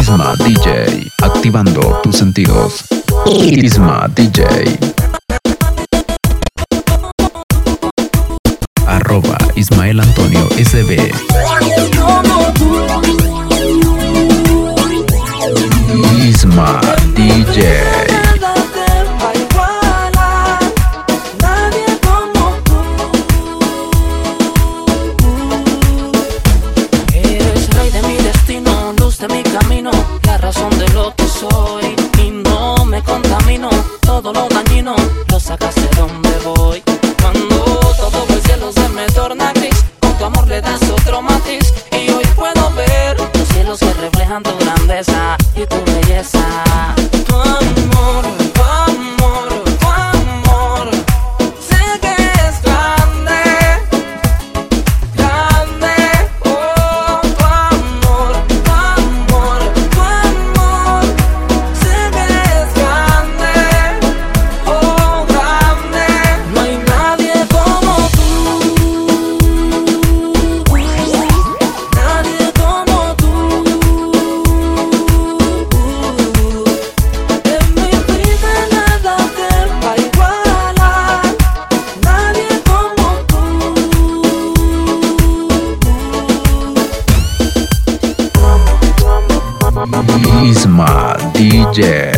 Isma DJ, activando tus sentidos. Isma DJ. Arroba Ismael Antonio SB. Isma DJ. 번째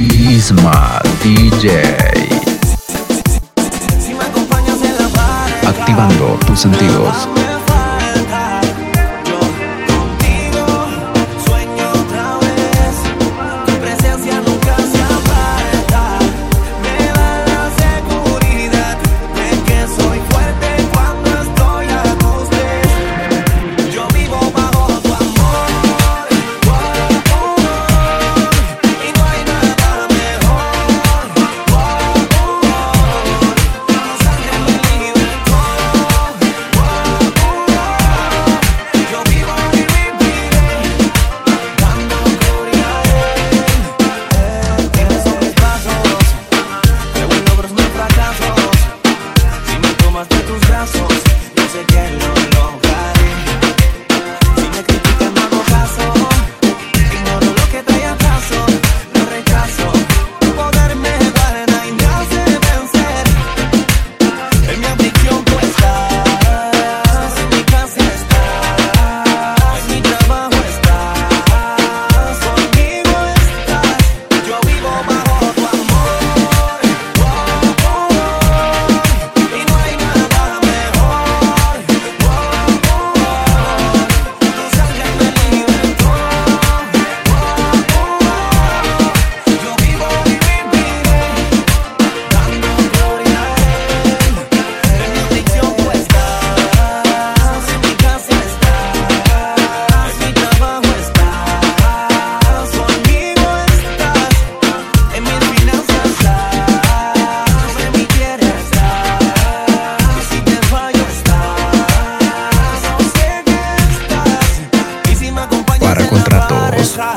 Isma DJ. Activando tus sentidos.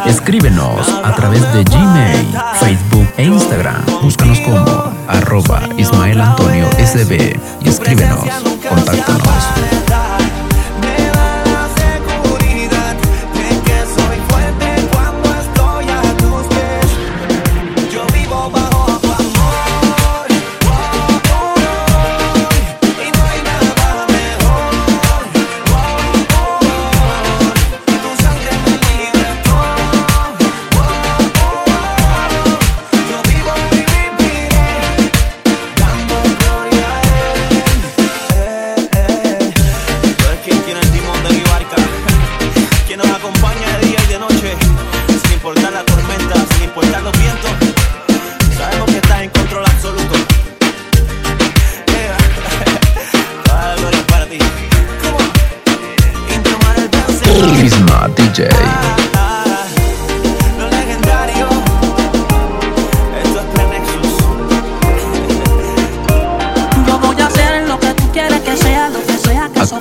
Escríbenos a través de Gmail, Facebook e Instagram. Búscanos como arroba Ismael Antonio SB y escríbenos, contáctanos.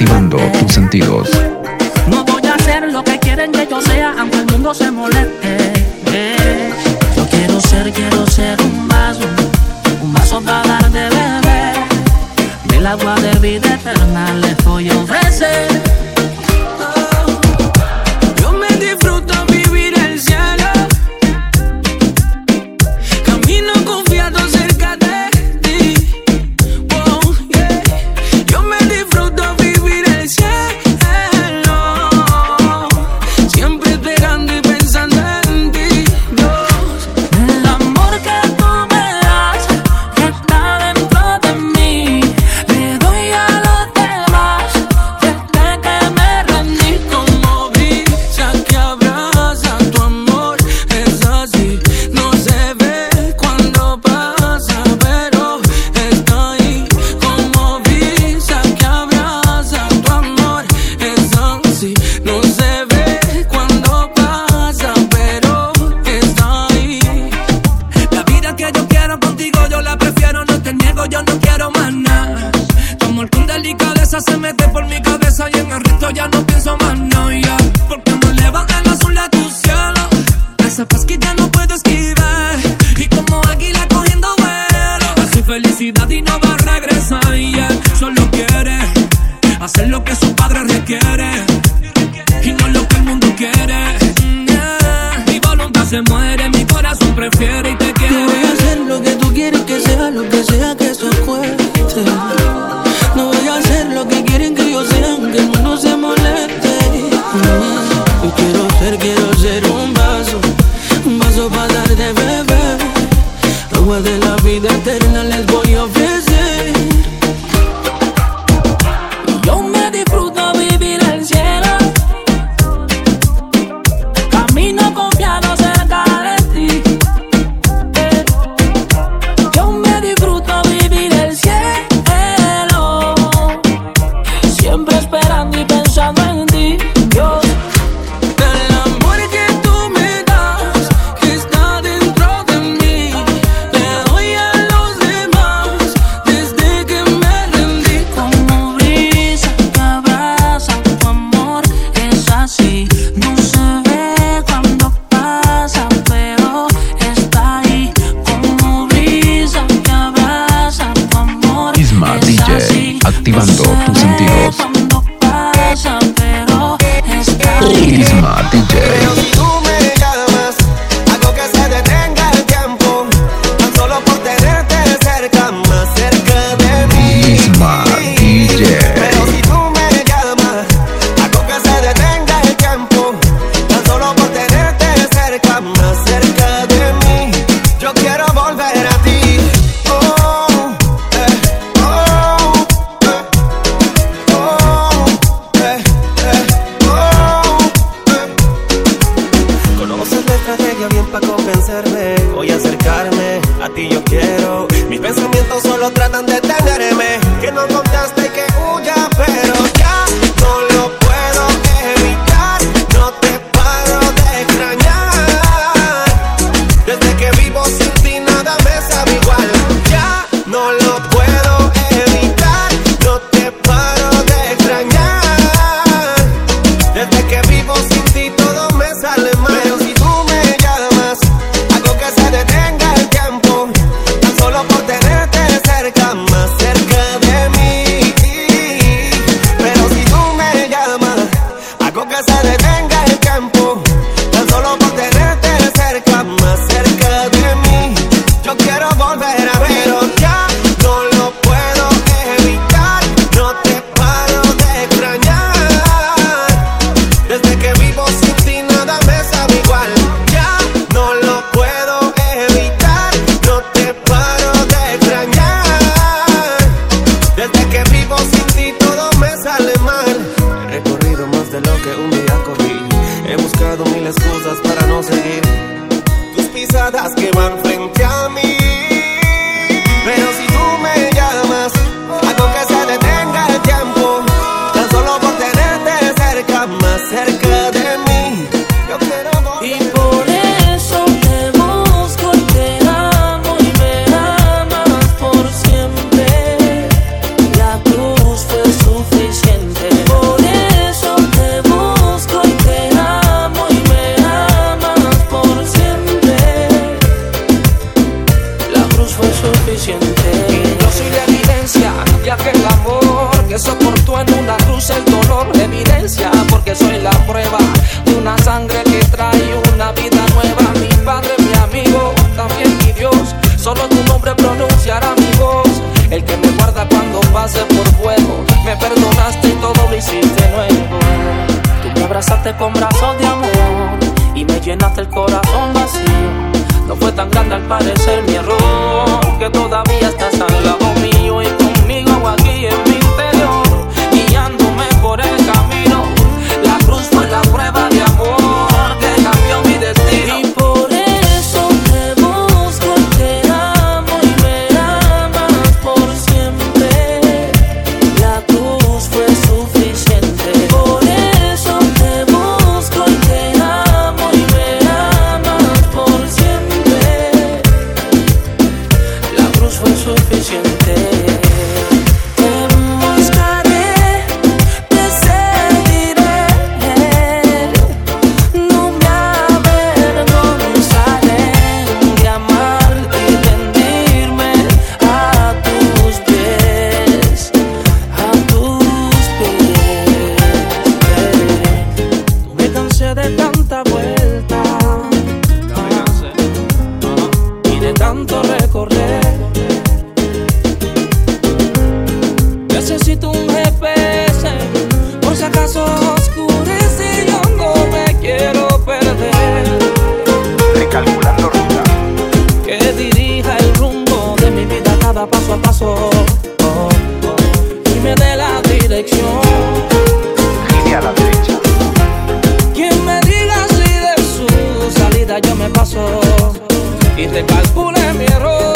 activando tus sentidos. No voy a hacer lo que quieren que yo sea, aunque el mundo se moleste. la vida eterna les voy a ofrecer. abrazaste con brazos de amor y me llenaste el corazón vacío. No fue tan grande al parecer mi error, que todavía estás al lado mío y y te calculé mi error.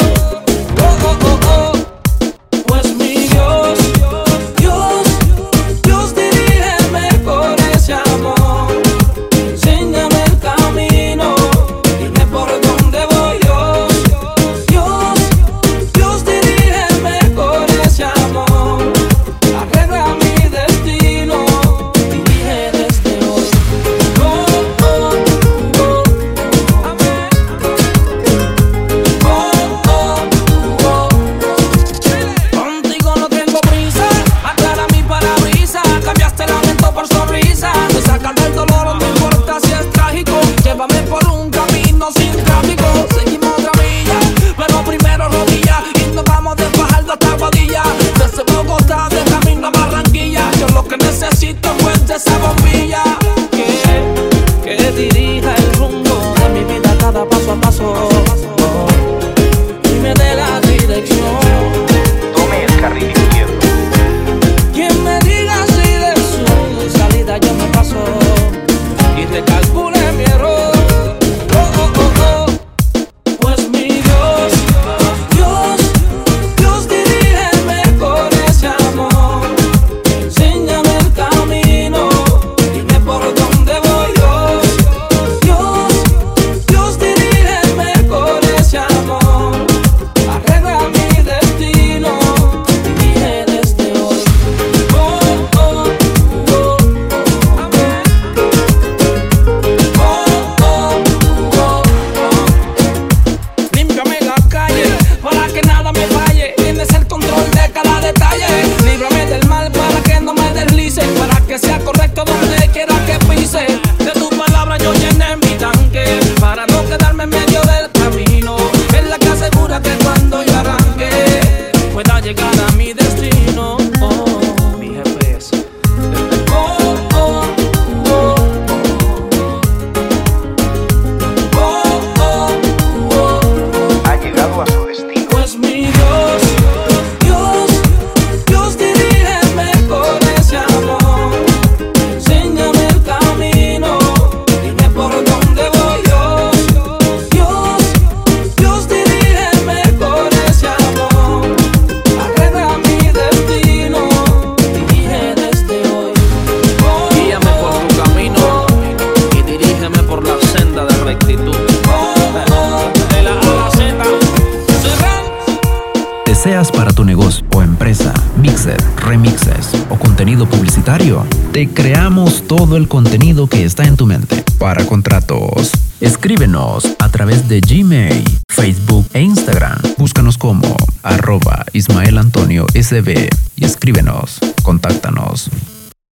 Remixes o contenido publicitario, te creamos todo el contenido que está en tu mente. Para contratos, escríbenos a través de Gmail, Facebook e Instagram. Búscanos como arroba Ismael Antonio SB y escríbenos, contáctanos.